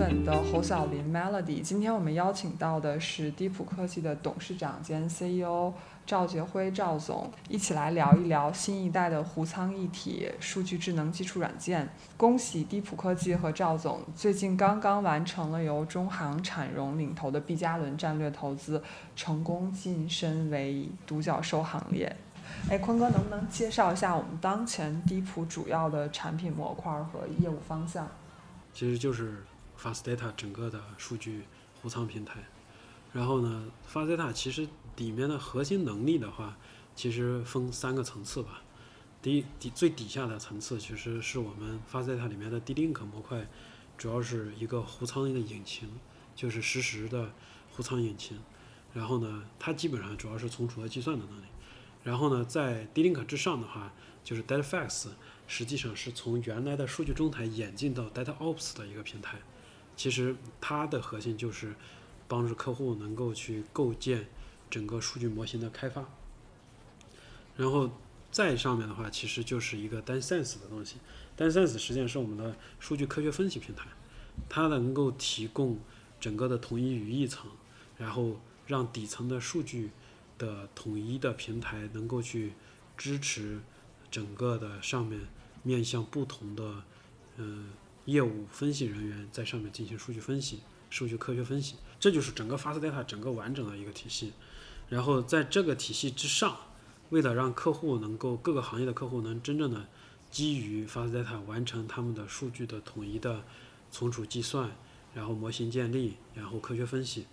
粉的侯小林 Melody。今天我们邀请到的是低普科技的董事长兼 CEO 赵杰辉赵总，一起来聊一聊新一代的湖仓一体数据智能基础软件。恭喜低普科技和赵总最近刚刚完成了由中航产融领投的 B 加轮战略投资，成功晋升为独角兽行列。哎，坤哥，能不能介绍一下我们当前低普主要的产品模块和业务方向？其实就是 Fast Data 整个的数据湖仓平台。然后呢，Fast Data 其实里面的核心能力的话，其实分三个层次吧。第一，底最底下的层次其实是我们 Fast Data 里面的 D-Link 模块，主要是一个湖仓的引擎，就是实时的湖仓引擎。然后呢，它基本上主要是存储和计算的能力。然后呢，在 D-Link 之上的话，就是 DataFax，实际上是从原来的数据中台演进到 DataOps 的一个平台。其实它的核心就是帮助客户能够去构建整个数据模型的开发。然后再上面的话，其实就是一个 DataSense 的东西。DataSense 实际上是我们的数据科学分析平台，它能够提供整个的统一语义层，然后让底层的数据。的统一的平台能够去支持整个的上面面向不同的嗯业务分析人员在上面进行数据分析、数据科学分析，这就是整个 Fast Data 整个完整的一个体系。然后在这个体系之上，为了让客户能够各个行业的客户能真正的基于 Fast Data 完成他们的数据的统一的存储计算，然后模型建立，然后科学分析，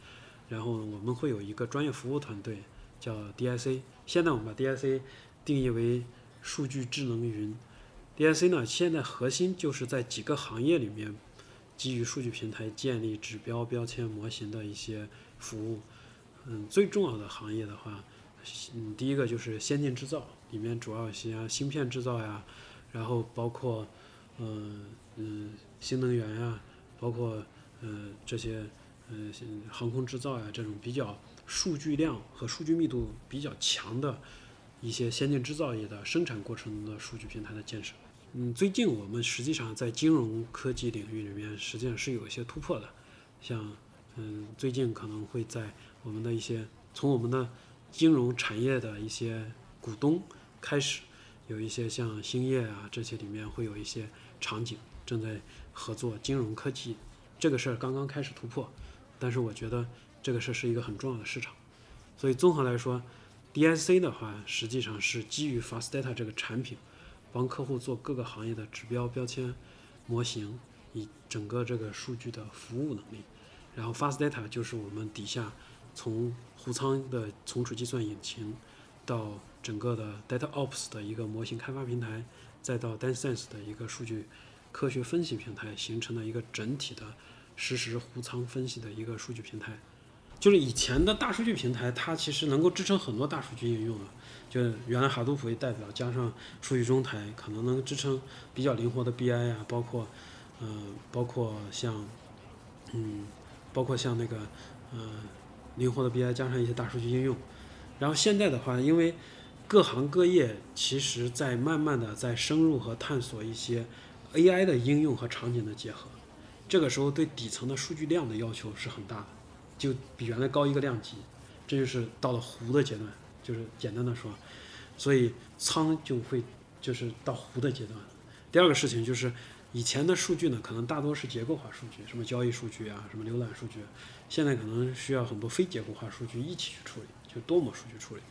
然后我们会有一个专业服务团队。叫 DIC，现在我们把 DIC 定义为数据智能云。DIC 呢，现在核心就是在几个行业里面，基于数据平台建立指标、标签、模型的一些服务。嗯，最重要的行业的话，嗯，第一个就是先进制造，里面主要一些芯片制造呀，然后包括嗯嗯新能源呀，包括嗯这些嗯航空制造呀这种比较。数据量和数据密度比较强的一些先进制造业的生产过程的数据平台的建设。嗯，最近我们实际上在金融科技领域里面，实际上是有一些突破的。像，嗯，最近可能会在我们的一些从我们的金融产业的一些股东开始，有一些像兴业啊这些里面会有一些场景正在合作金融科技，这个事儿刚刚开始突破，但是我觉得。这个事儿是一个很重要的市场，所以综合来说，DIC 的话实际上是基于 Fast Data 这个产品，帮客户做各个行业的指标、标签、模型，以整个这个数据的服务能力。然后 Fast Data 就是我们底下从湖仓的存储计算引擎，到整个的 DataOps 的一个模型开发平台，再到 DataSense 的一个数据科学分析平台，形成了一个整体的实时湖仓分析的一个数据平台。就是以前的大数据平台，它其实能够支撑很多大数据应用的。就原来哈杜普为代表，加上数据中台，可能能支撑比较灵活的 BI 啊，包括，嗯，包括像，嗯，包括像那个，嗯，灵活的 BI 加上一些大数据应用。然后现在的话，因为各行各业其实在慢慢的在深入和探索一些 AI 的应用和场景的结合，这个时候对底层的数据量的要求是很大的。就比原来高一个量级，这就是到了湖的阶段，就是简单的说，所以仓就会就是到湖的阶段。第二个事情就是，以前的数据呢，可能大多是结构化数据，什么交易数据啊，什么浏览数据，现在可能需要很多非结构化数据一起去处理，就多模数据处理。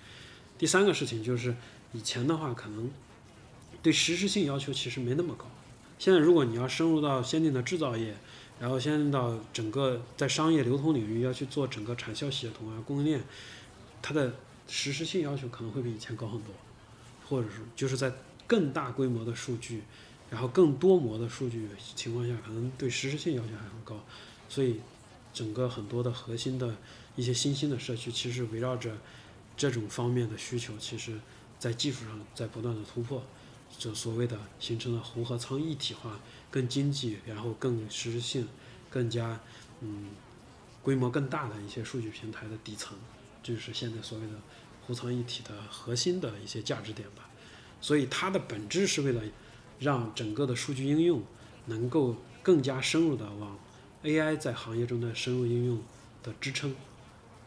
第三个事情就是，以前的话可能对实时性要求其实没那么高，现在如果你要深入到先进的制造业。然后先到整个在商业流通领域要去做整个产销协同啊，供应链，它的实时性要求可能会比以前高很多，或者是就是在更大规模的数据，然后更多模的数据情况下，可能对实时性要求还很高，所以整个很多的核心的一些新兴的社区，其实围绕着这种方面的需求，其实在技术上在不断的突破。就所谓的形成了湖和仓一体化，更经济，然后更实时性，更加嗯规模更大的一些数据平台的底层，就是现在所谓的湖仓一体的核心的一些价值点吧。所以它的本质是为了让整个的数据应用能够更加深入的往 AI 在行业中的深入应用的支撑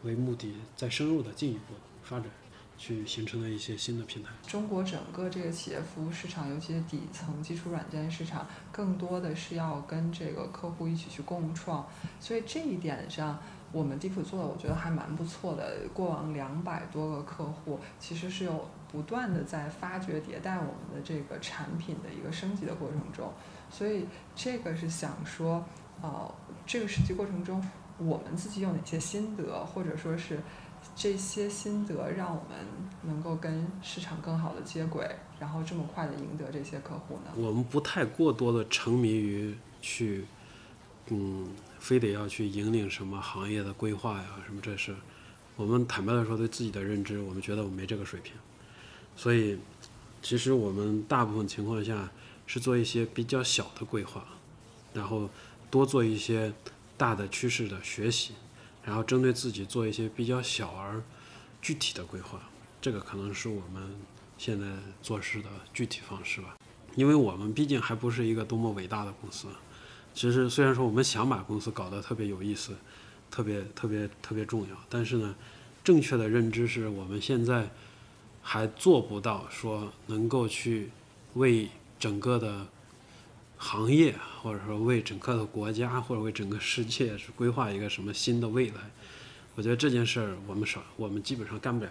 为目的，再深入的进一步发展，去形成了一些新的平台。中国整个这个企业服务市场，尤其是底层基础软件市场，更多的是要跟这个客户一起去共创，所以这一点上。我们地普做的，我觉得还蛮不错的。过往两百多个客户，其实是有不断的在发掘迭代我们的这个产品的一个升级的过程中。所以这个是想说，呃，这个实际过程中，我们自己有哪些心得，或者说是这些心得让我们能够跟市场更好的接轨，然后这么快的赢得这些客户呢？我们不太过多的沉迷于去，嗯。非得要去引领什么行业的规划呀？什么这事，我们坦白的说，对自己的认知，我们觉得我没这个水平。所以，其实我们大部分情况下是做一些比较小的规划，然后多做一些大的趋势的学习，然后针对自己做一些比较小而具体的规划。这个可能是我们现在做事的具体方式吧。因为我们毕竟还不是一个多么伟大的公司。其实虽然说我们想把公司搞得特别有意思，特别特别特别重要，但是呢，正确的认知是我们现在还做不到说能够去为整个的行业，或者说为整个的国家，或者为整个世界是规划一个什么新的未来。我觉得这件事儿我们少，我们基本上干不了。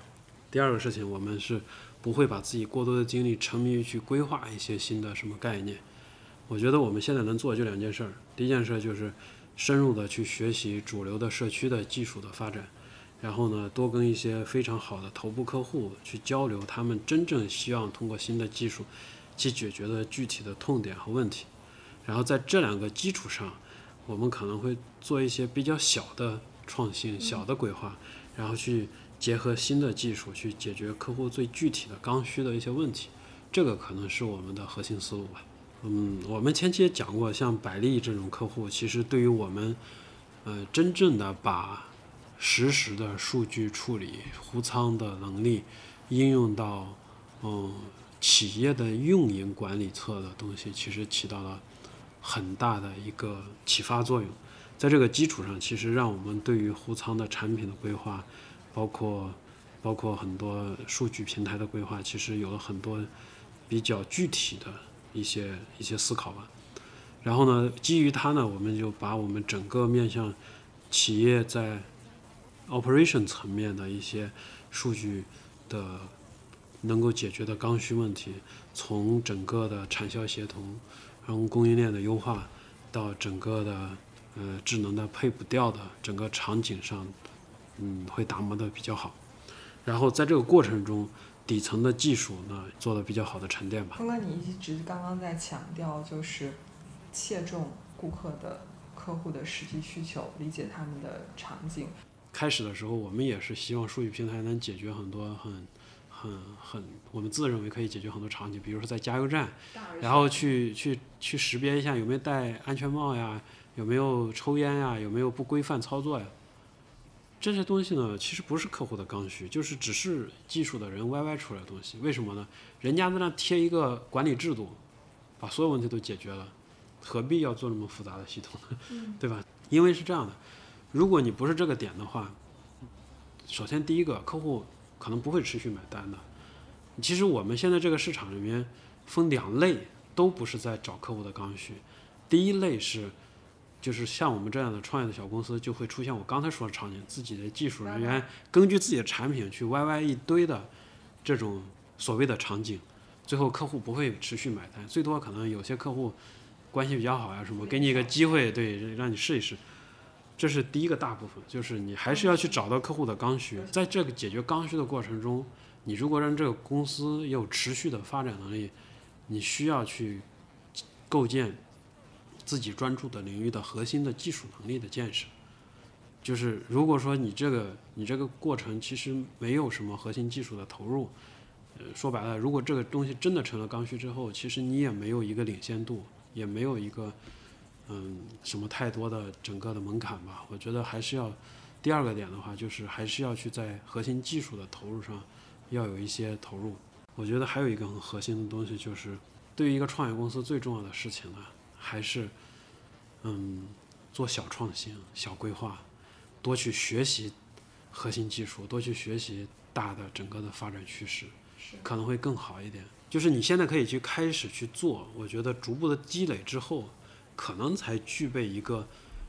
第二个事情，我们是不会把自己过多的精力沉迷于去规划一些新的什么概念。我觉得我们现在能做就两件事儿，第一件事就是深入的去学习主流的社区的技术的发展，然后呢，多跟一些非常好的头部客户去交流，他们真正希望通过新的技术去解决的具体的痛点和问题，然后在这两个基础上，我们可能会做一些比较小的创新、小的规划，然后去结合新的技术去解决客户最具体的刚需的一些问题，这个可能是我们的核心思路吧。嗯，我们前期也讲过，像百利这种客户，其实对于我们，呃，真正的把实时的数据处理、湖仓的能力应用到，嗯，企业的运营管理侧的东西，其实起到了很大的一个启发作用。在这个基础上，其实让我们对于湖仓的产品的规划，包括包括很多数据平台的规划，其实有了很多比较具体的。一些一些思考吧，然后呢，基于它呢，我们就把我们整个面向企业在 operation 层面的一些数据的能够解决的刚需问题，从整个的产销协同，从供应链的优化，到整个的呃智能的配补调的整个场景上，嗯，会打磨的比较好，然后在这个过程中。底层的技术呢，做的比较好的沉淀吧。峰哥，你一直刚刚在强调，就是切中顾客的客户的实际需求，理解他们的场景。开始的时候，我们也是希望数据平台能解决很多很、很、很，我们自认为可以解决很多场景，比如说在加油站，然后去去去识别一下有没有戴安全帽呀，有没有抽烟呀，有没有不规范操作呀。这些东西呢，其实不是客户的刚需，就是只是技术的人 YY 出来的东西。为什么呢？人家在那贴一个管理制度，把所有问题都解决了，何必要做那么复杂的系统呢？对吧？因为是这样的，如果你不是这个点的话，首先第一个客户可能不会持续买单的。其实我们现在这个市场里面分两类，都不是在找客户的刚需。第一类是。就是像我们这样的创业的小公司，就会出现我刚才说的场景：自己的技术人员根据自己的产品去 YY 一堆的这种所谓的场景，最后客户不会持续买单，最多可能有些客户关系比较好呀什么，给你一个机会，对，让你试一试。这是第一个大部分，就是你还是要去找到客户的刚需，在这个解决刚需的过程中，你如果让这个公司有持续的发展能力，你需要去构建。自己专注的领域的核心的技术能力的建设，就是如果说你这个你这个过程其实没有什么核心技术的投入，呃，说白了，如果这个东西真的成了刚需之后，其实你也没有一个领先度，也没有一个嗯什么太多的整个的门槛吧。我觉得还是要第二个点的话，就是还是要去在核心技术的投入上要有一些投入。我觉得还有一个很核心的东西，就是对于一个创业公司最重要的事情呢。还是，嗯，做小创新、小规划，多去学习核心技术，多去学习大的整个的发展趋势，可能会更好一点。就是你现在可以去开始去做，我觉得逐步的积累之后，可能才具备一个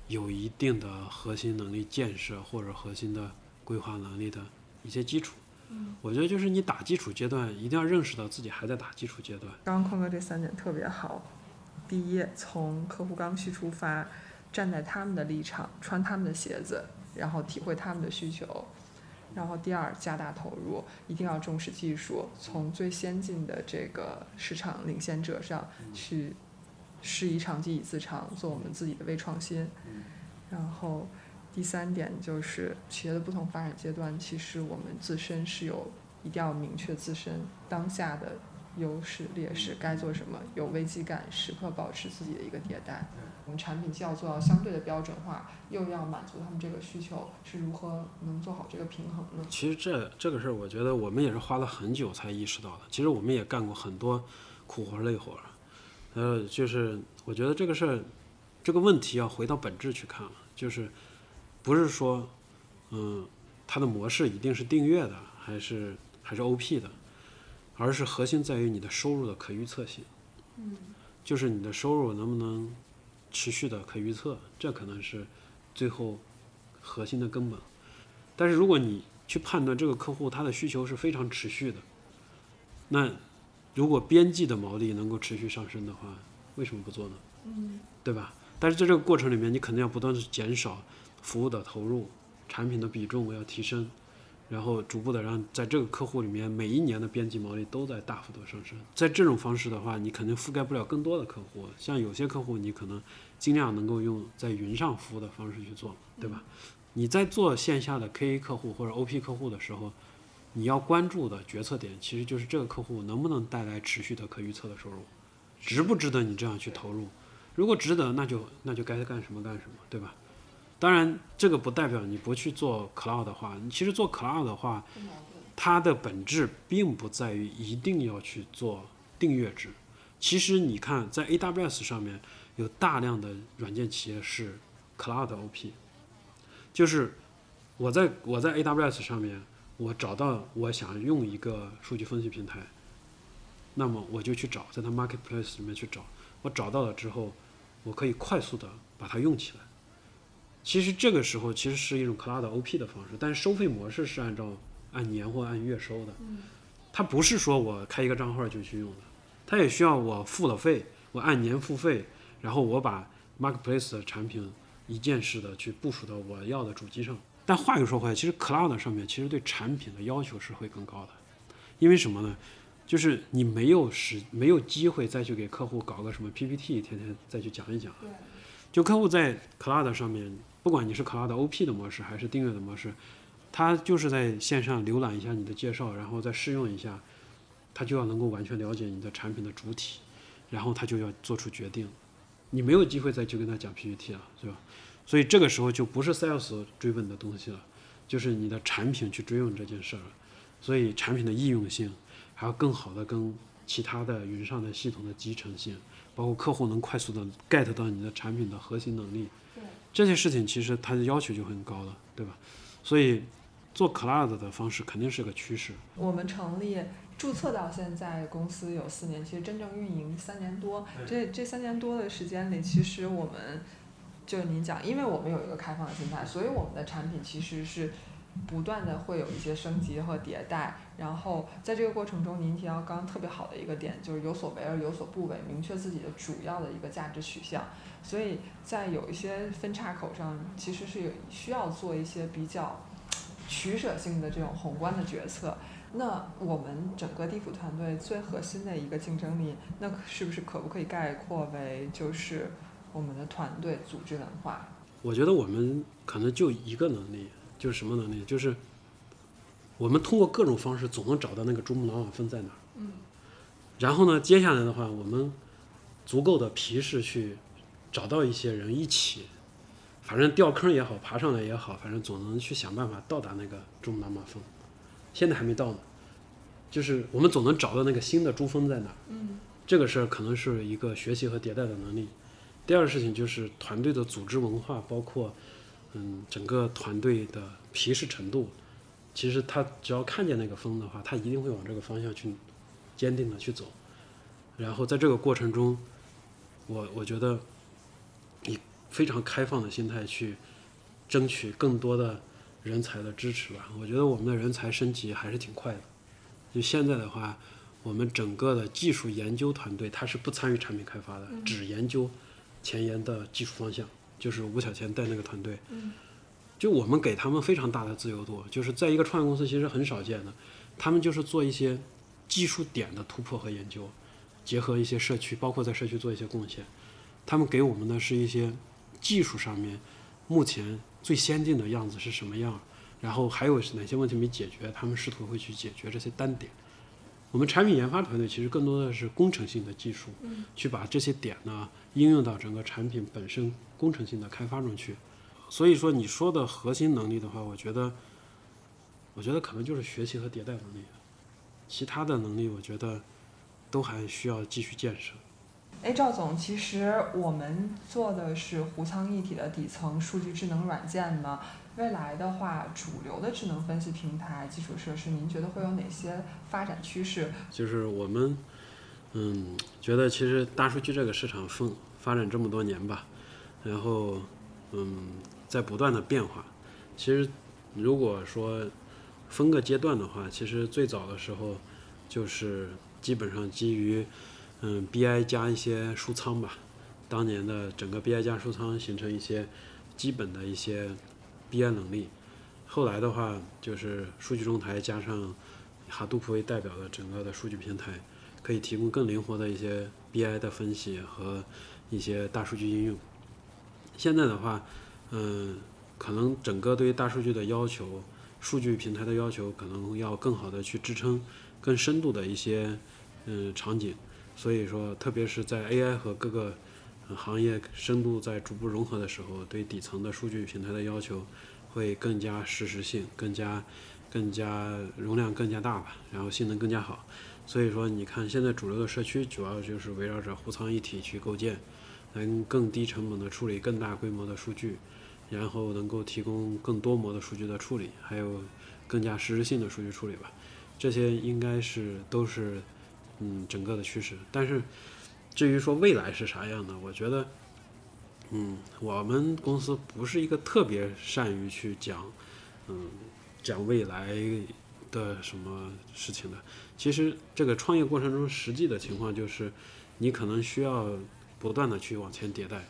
有一定的核心能力建设或者核心的规划能力的一些基础。嗯，我觉得就是你打基础阶段，一定要认识到自己还在打基础阶段。刚刚坤哥这三点特别好。第一，从客户刚需出发，站在他们的立场，穿他们的鞋子，然后体会他们的需求。然后第二，加大投入，一定要重视技术，从最先进的这个市场领先者上去师夷长技以自长，做我们自己的微创新。然后第三点就是企业的不同发展阶段，其实我们自身是有一定要明确自身当下的优势劣势，该做什么，有危机感，时刻保持自己的一个迭代。我们产品既要做到相对的标准化，又要满足他们这个需求，是如何能做好这个平衡呢？其实这这个事儿，我觉得我们也是花了很久才意识到的。其实我们也干过很多苦活累活，呃，就是我觉得这个事儿，这个问题要回到本质去看了，就是不是说，嗯，它的模式一定是订阅的，还是还是 OP 的，而是核心在于你的收入的可预测性。嗯，就是你的收入能不能持续的可预测，这可能是最后核心的根本。但是如果你去判断这个客户他的需求是非常持续的，那如果边际的毛利能够持续上升的话，为什么不做呢？嗯，对吧？但是在这个过程里面，你肯定要不断的减少服务的投入，产品的比重要提升，然后逐步的让在这个客户里面每一年的边际毛利都在大幅度上升。在这种方式的话，你肯定覆盖不了更多的客户。像有些客户，你可能尽量能够用在云上服务的方式去做，对吧？你在做线下的 KA 客户或者 OP 客户的时候，你要关注的决策点其实就是这个客户能不能带来持续的可预测的收入，值不值得你这样去投入？如果值得，那就那就该干什么干什么，对吧？当然，这个不代表你不去做 cloud 的话，你其实做 cloud 的话，它的本质并不在于一定要去做订阅制。其实你看，在 AWS 上面有大量的软件企业是 cloud OP，就是我在我在 AWS 上面，我找到我想用一个数据分析平台，那么我就去找，在它 marketplace 里面去找，我找到了之后，我可以快速的把它用起来。其实这个时候其实是一种 cloud OP 的方式，但是收费模式是按照按年或按月收的，它不是说我开一个账号就去用的，它也需要我付了费，我按年付费，然后我把 marketplace 的产品一键式的去部署到我要的主机上。但话又说回来，其实 cloud 上面其实对产品的要求是会更高的，因为什么呢？就是你没有时没有机会再去给客户搞个什么 PPT，天天再去讲一讲。对，就客户在 cloud 上面，不管你是 cloud OP 的模式还是订阅的模式，他就是在线上浏览一下你的介绍，然后再试用一下，他就要能够完全了解你的产品的主体，然后他就要做出决定。你没有机会再去跟他讲 PPT 了，对吧？所以这个时候就不是 sales 追问的东西了，就是你的产品去追问这件事儿了。所以产品的易用性，还要更好的跟其他的云上的系统的集成性，包括客户能快速的 get 到你的产品的核心能力，对这些事情其实它的要求就很高了，对吧？所以做 cloud 的方式肯定是个趋势。我们成立注册到现在，公司有四年，其实真正运营三年多。这这三年多的时间里，其实我们就是您讲，因为我们有一个开放的心态，所以我们的产品其实是不断的会有一些升级和迭代。然后在这个过程中，您提到刚刚特别好的一个点，就是有所为而有所不为，明确自己的主要的一个价值取向。所以在有一些分岔口上，其实是有需要做一些比较取舍性的这种宏观的决策。那我们整个地府团队最核心的一个竞争力，那是不是可不可以概括为就是我们的团队组织文化？我觉得我们可能就一个能力，就是什么能力？就是我们通过各种方式总能找到那个珠穆朗玛峰在哪儿。嗯。然后呢，接下来的话，我们足够的皮实去找到一些人一起，反正掉坑也好，爬上来也好，反正总能去想办法到达那个珠穆朗玛峰。现在还没到呢，就是我们总能找到那个新的珠峰在哪儿。嗯。这个事儿可能是一个学习和迭代的能力。第二个事情就是团队的组织文化，包括嗯整个团队的皮实程度。其实他只要看见那个风的话，他一定会往这个方向去坚定的去走。然后在这个过程中，我我觉得以非常开放的心态去争取更多的人才的支持吧。我觉得我们的人才升级还是挺快的。就现在的话，我们整个的技术研究团队他是不参与产品开发的，只研究前沿的技术方向。就是吴小钱带那个团队。就我们给他们非常大的自由度，就是在一个创业公司其实很少见的，他们就是做一些技术点的突破和研究，结合一些社区，包括在社区做一些贡献。他们给我们的是一些技术上面目前最先进的样子是什么样，然后还有是哪些问题没解决，他们试图会去解决这些单点。我们产品研发团队其实更多的是工程性的技术，去把这些点呢应用到整个产品本身工程性的开发中去。所以说，你说的核心能力的话，我觉得，我觉得可能就是学习和迭代能力，其他的能力我觉得都还需要继续建设。哎，赵总，其实我们做的是湖仓一体的底层数据智能软件嘛。未来的话，主流的智能分析平台基础设施，您觉得会有哪些发展趋势？就是我们，嗯，觉得其实大数据这个市场发发展这么多年吧，然后，嗯。在不断的变化，其实如果说分个阶段的话，其实最早的时候就是基本上基于嗯 BI 加一些数仓吧，当年的整个 BI 加数仓形成一些基本的一些 BI 能力。后来的话就是数据中台加上哈杜普为代表的整个的数据平台，可以提供更灵活的一些 BI 的分析和一些大数据应用。现在的话。嗯，可能整个对于大数据的要求，数据平台的要求，可能要更好的去支撑更深度的一些嗯场景。所以说，特别是在 AI 和各个行业深度在逐步融合的时候，对底层的数据平台的要求会更加实时性，更加更加容量更加大吧，然后性能更加好。所以说，你看现在主流的社区主要就是围绕着湖仓一体去构建，能更低成本的处理更大规模的数据。然后能够提供更多模的数据的处理，还有更加实时性的数据处理吧，这些应该是都是嗯整个的趋势。但是至于说未来是啥样的，我觉得嗯我们公司不是一个特别善于去讲嗯讲未来的什么事情的。其实这个创业过程中实际的情况就是，你可能需要不断的去往前迭代。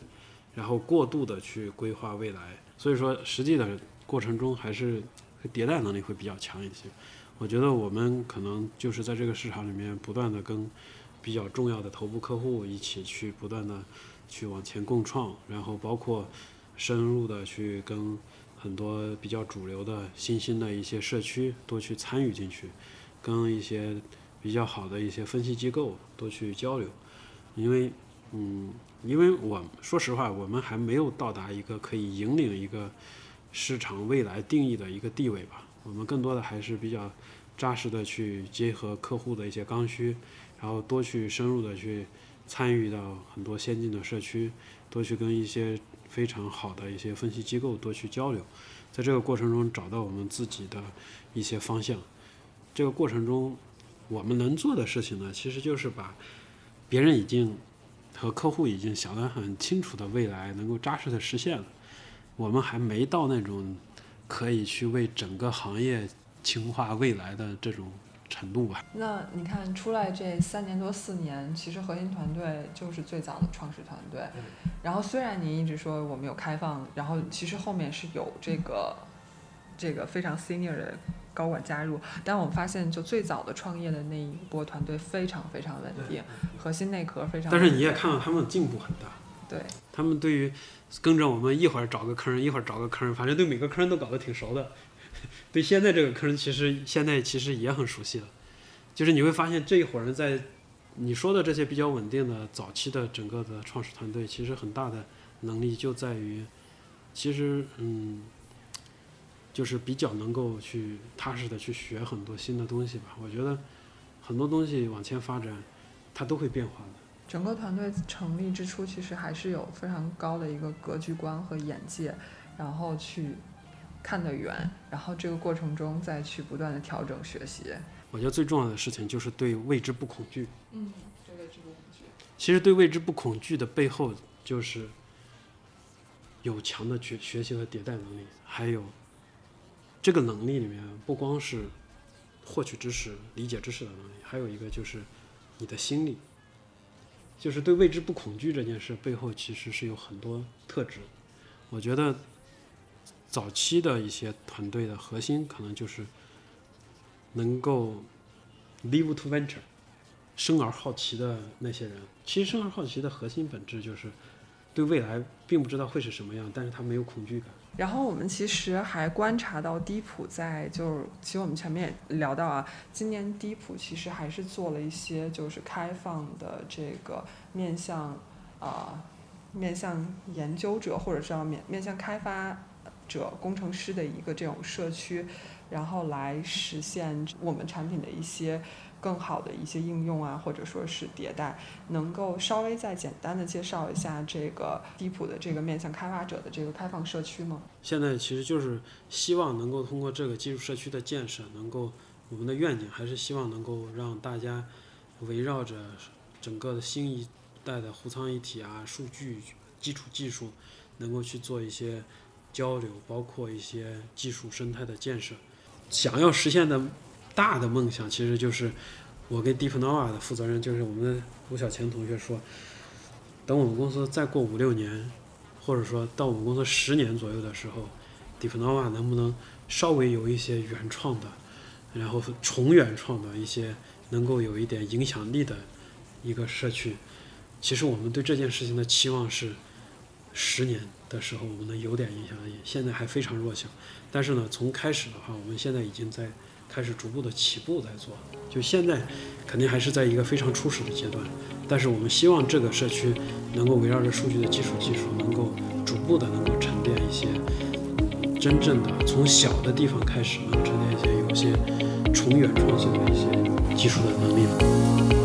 然后过度的去规划未来，所以说实际的过程中还是迭代能力会比较强一些。我觉得我们可能就是在这个市场里面不断的跟比较重要的头部客户一起去不断的去往前共创，然后包括深入的去跟很多比较主流的新兴的一些社区多去参与进去，跟一些比较好的一些分析机构多去交流，因为嗯。因为我说实话，我们还没有到达一个可以引领一个市场未来定义的一个地位吧。我们更多的还是比较扎实的去结合客户的一些刚需，然后多去深入的去参与到很多先进的社区，多去跟一些非常好的一些分析机构多去交流，在这个过程中找到我们自己的一些方向。这个过程中，我们能做的事情呢，其实就是把别人已经。和客户已经想得很清楚的未来能够扎实的实现了，我们还没到那种可以去为整个行业轻化未来的这种程度吧。那你看出来这三年多四年，其实核心团队就是最早的创始团队。然后虽然您一直说我们有开放，然后其实后面是有这个这个非常 senior 的。高管加入，但我们发现，就最早的创业的那一波团队非常非常稳定，核心内核非常。但是你也看到他们进步很大。对。他们对于跟着我们一会儿找个坑，一会儿找个坑，反正对每个坑都搞得挺熟的。对现在这个坑，其实现在其实也很熟悉了。就是你会发现这一伙人在你说的这些比较稳定的早期的整个的创始团队，其实很大的能力就在于，其实嗯。就是比较能够去踏实的去学很多新的东西吧。我觉得很多东西往前发展，它都会变化的。整个团队成立之初，其实还是有非常高的一个格局观和眼界，然后去看得远，然后这个过程中再去不断的调整学习。我觉得最重要的事情就是对未知不恐惧。嗯，对未知不恐惧。其实对未知不恐惧的背后，就是有强的学学习和迭代能力，还有这个能力里面不光是获取知识、理解知识的能力，还有一个就是你的心力。就是对未知不恐惧这件事背后，其实是有很多特质。我觉得早期的一些团队的核心，可能就是能够 live to venture，生而好奇的那些人。其实生而好奇的核心本质就是对未来并不知道会是什么样，但是他没有恐惧感。然后我们其实还观察到，低普在就是，其实我们前面也聊到啊，今年低普其实还是做了一些就是开放的这个面向啊面向研究者或者是要面面向开发者工程师的一个这种社区，然后来实现我们产品的一些。更好的一些应用啊，或者说是迭代，能够稍微再简单的介绍一下这个低普的这个面向开发者的这个开放社区吗？现在其实就是希望能够通过这个技术社区的建设，能够我们的愿景还是希望能够让大家围绕着整个的新一代的互仓一体啊、数据基础技术，能够去做一些交流，包括一些技术生态的建设，想要实现的。大的梦想其实就是我跟 DeepNova 的负责人，就是我们的吴小钱同学说，等我们公司再过五六年，或者说到我们公司十年左右的时候，DeepNova 能不能稍微有一些原创的，然后重原创的一些能够有一点影响力的一个社区？其实我们对这件事情的期望是，十年的时候我们能有点影响力，现在还非常弱小。但是呢，从开始的话，我们现在已经在。开始逐步的起步在做，就现在肯定还是在一个非常初始的阶段，但是我们希望这个社区能够围绕着数据的基础技术，能够逐步的能够沉淀一些真正的从小的地方开始，能沉淀一些有些重远创新的一些技术的能力。